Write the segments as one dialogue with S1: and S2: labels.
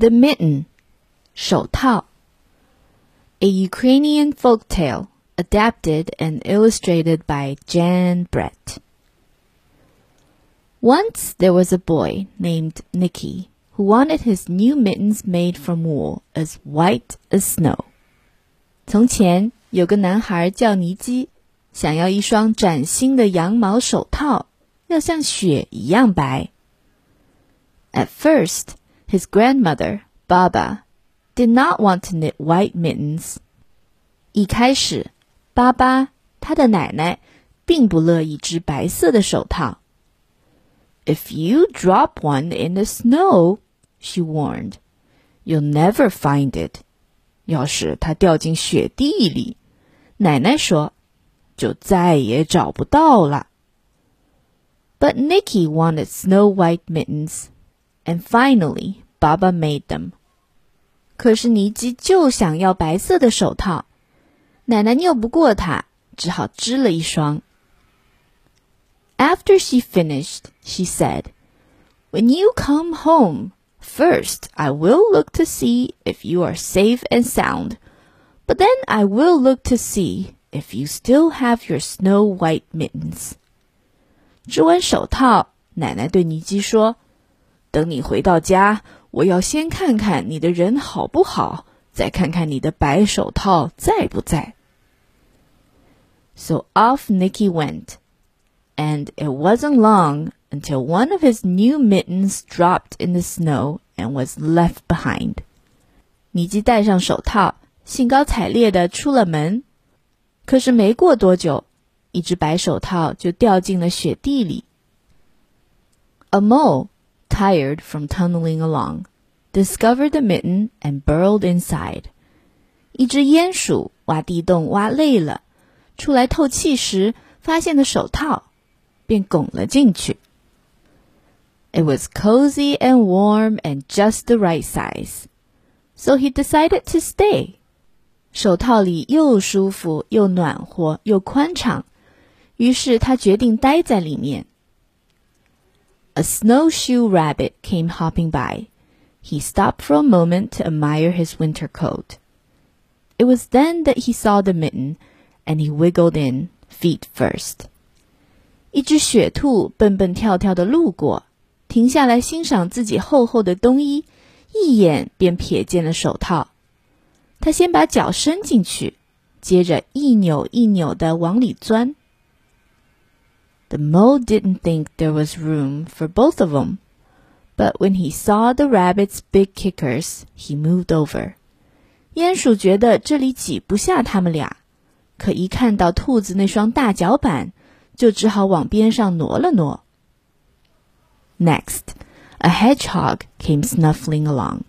S1: The Mitten, 手套. A Ukrainian folk tale adapted and illustrated by Jan Brett. Once there was a boy named Nicky who wanted his new mittens made from wool as white as snow. 从前有个男孩叫尼基，想要一双崭新的羊毛手套，要像雪一样白。At first, his grandmother, Baba, did not want to knit white mittens. 一开始，巴巴他的奶奶并不乐意织白色的手套。If you drop one in the snow, she warned, you'll never find it. 要是它掉进雪地里，奶奶说，就再也找不到了。But Nicky wanted snow white mittens, and finally Baba made them. 可是尼基就想要白色的手套，奶奶拗不过他，只好织了一双。After she finished, she said, "When you come home." First, I will look to see if you are safe and sound, but then I will look to see if you still have your snow white mittens. 织完手套，奶奶对尼基说：“ 等你回到家，我要先看看你的人好不好，再看看你的白手套在不在。” So off Nicky went, and it wasn't long until one of his new mittens dropped in the snow and was left behind. 尼基戴上手套，兴高采烈地出了门。可是没过多久，一只白手套就掉进了雪地里。A mole, tired from tunneling along, discovered the mitten and burrowed inside. 一只鼹鼠挖地洞挖累了，出来透气时发现了手套，便拱了进去。it was cozy and warm and just the right size. So he decided to stay. 手套里又舒服又暖和又宽敞，于是他决定待在里面。 A snowshoe rabbit came hopping by. He stopped for a moment to admire his winter coat. It was then that he saw the mitten, and he wiggled in, feet first. 一只雪兔蹦蹦跳跳的路过。停下来欣赏自己厚厚的冬衣，一眼便瞥见了手套。他先把脚伸进去，接着一扭一扭的往里钻。 The mole didn't think there was room for both of them, but when he saw the rabbit's big kickers, he moved over. 鼹鼠觉得这里挤不下他们俩，可一看到兔子那双大脚板，就只好往边上挪了挪。Next, a hedgehog came snuffling along.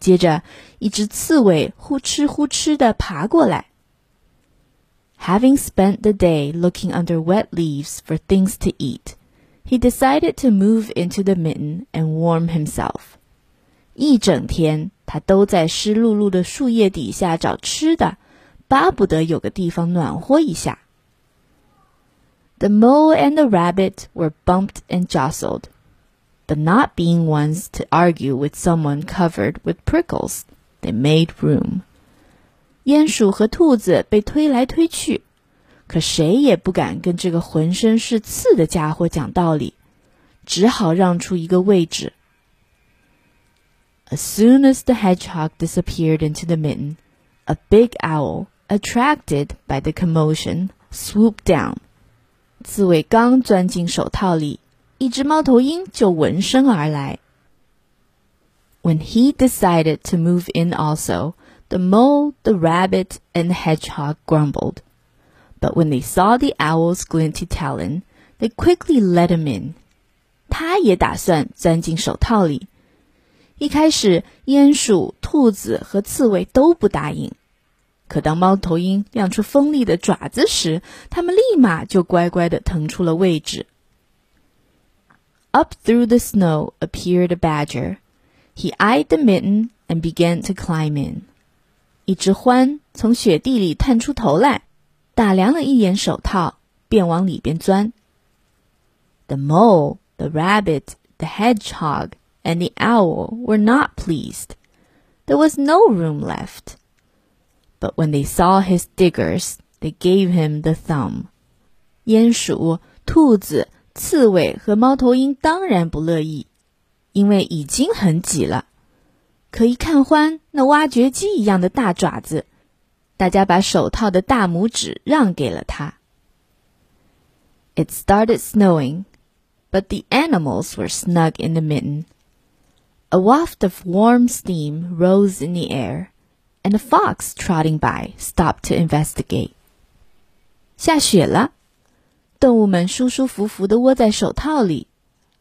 S1: 接着，一只刺猬呼哧呼哧地爬过来。 Having spent the day looking under wet leaves for things to eat, he decided to move into the mitten and warm himself. 一整天，他都在湿漉漉的树叶底下找吃的，巴不得有个地方暖和一下。The mole and the rabbit were bumped and jostled but not being ones to argue with someone covered with prickles. They made room. 鼹鼠和兔子被推来推去，可谁也不敢跟这个浑身是刺的家伙讲道理，只好让出一个位置。As soon as the hedgehog disappeared into the mitten, a big owl, attracted by the commotion, swooped down. 刺猬刚钻进手套里，一只猫头鹰就闻声而来。When he decided to move in also, the mole, the rabbit, and the hedgehog grumbled. But when they saw the owl's glinty talon, they quickly let him in. 他也打算钻进手套里。一开始，鼹鼠、兔子和刺猬都不答应。可当猫头鹰亮出锋利的爪子时，他们立马就乖乖地腾出了位置。up through the snow appeared a badger. He eyed the mitten and began to climb in. 一只獾从雪地里探出头来，打量了一眼手套，便往里边钻。The mole, the rabbit, the hedgehog, and the owl were not pleased. There was no room left. But when they saw his diggers, they gave him the thumb. 鼹鼠、兔子、刺猬和猫头鹰当然不乐意，因为已经很挤了。可一看欢，那挖掘机一样的大爪子，大家把手套的大拇指让给了他。It started snowing, but the animals were snug in the mitten. A waft of warm steam rose in the air, and a fox trotting by stopped to investigate. 下雪了，动物们舒舒服服地窝在手套里，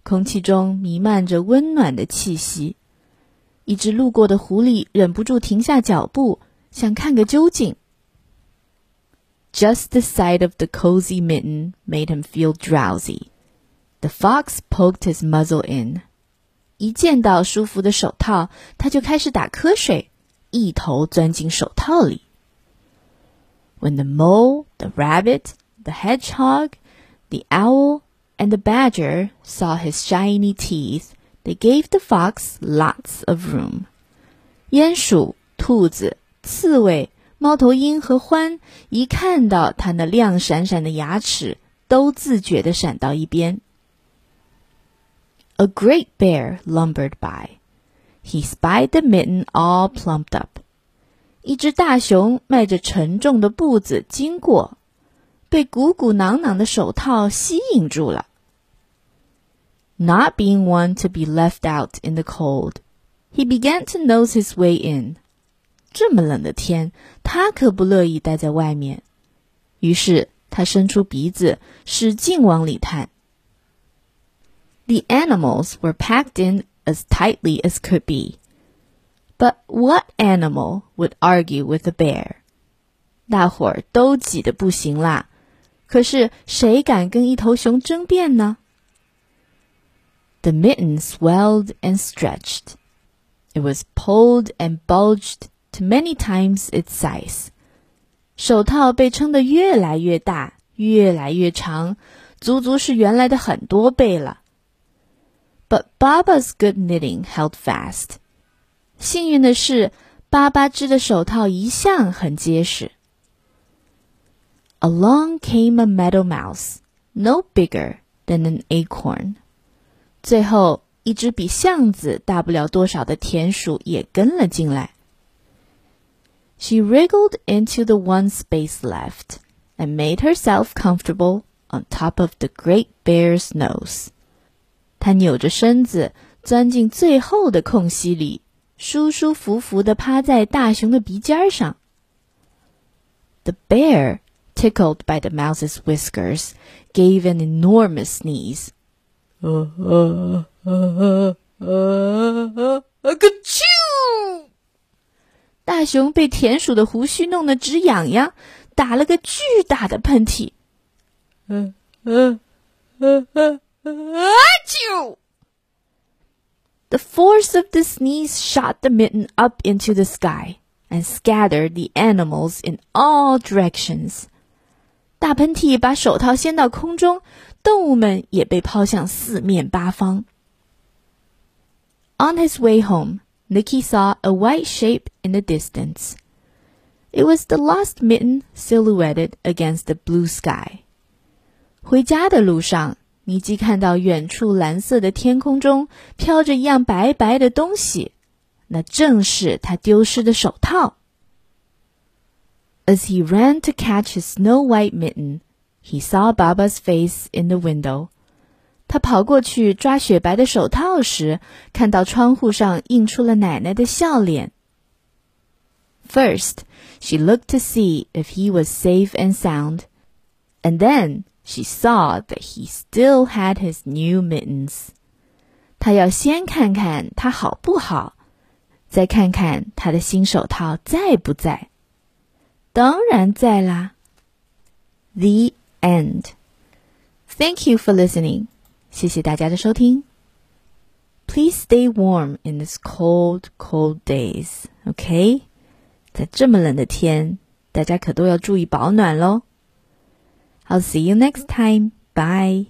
S1: 空气中弥漫着温暖的气息。一只路过的狐狸忍不住停下脚步，想看个究竟。Just the sight of the cozy mitten made him feel drowsy. The fox poked his muzzle in. 一见到舒服的手套，他就开始打瞌睡，一头钻进手套里。When the mole, the rabbit, the hedgehog, the owl, and the badger saw his shiny teeth, they gave the fox lots of room. 鼹鼠、兔子、刺猬、猫头鹰和獾一看到它那亮闪闪的牙齿，都自觉地闪到一边。a great bear lumbered by. He spied the mitten all plumped up. 一只大熊迈着沉重的步子经过，被鼓鼓囊囊的手套吸引住了。Not being one to be left out in the cold, he began to nose his way in. 这么冷的天，他可不乐意待在外面。于是他伸出鼻子，使劲往里探。the animals were packed in as tightly as could be. But what animal would argue with a bear? 大伙儿都挤得不行啦，可是谁敢跟一头熊争辩呢 ？The mitten swelled and stretched. It was pulled and bulged to many times its size. 手套被撑得越来越大，越来越长，足足是原来的很多倍了。but Baba's good knitting held fast. 幸运的是，巴巴织的手套一向很结实。Along came a meadow mouse, no bigger than an acorn. 最后，一只比橡子大不了多少的田鼠也跟了进来。She wriggled into the one space left and made herself comfortable on top of the great bear's nose. 他扭着身子钻进最后的空隙里，舒舒服服地趴在大熊的鼻尖上。The bear, tickled by the mouse's whiskers, gave an enormous sneeze. 呃呃呃呃呃个啾！大熊被田鼠的胡须弄得直痒痒，打了个巨大的喷嚏。嗯嗯嗯嗯。Achoo! The force of the sneeze shot the mitten up into the sky and scattered the animals in all directions. 大喷嚏把手套掀到空中， 动物们也被抛向四面八方。On his way home, Nicky saw a white shape in the distance. It was the lost mitten silhouetted against the blue sky. 回家的路上，尼基看到远处蓝色的天空中飘着一样白白的东西，那正是他丢失的手套。As he ran to catch his snow white mitten, he saw Baba's face in the window. 他跑过去抓雪白的手套时，看到窗户上映出了奶奶的笑脸。First, she looked to see if he was safe and sound, and then she saw that he still had his new mittens. 她要先看看他好不好，再看看他的新手套在不在。当然在啦。The end. Thank you for listening. 谢谢大家的收听。Please stay warm in this cold, cold days. OK，在这么冷的天，大家可都要注意保暖喽。I'll see you next time. Bye.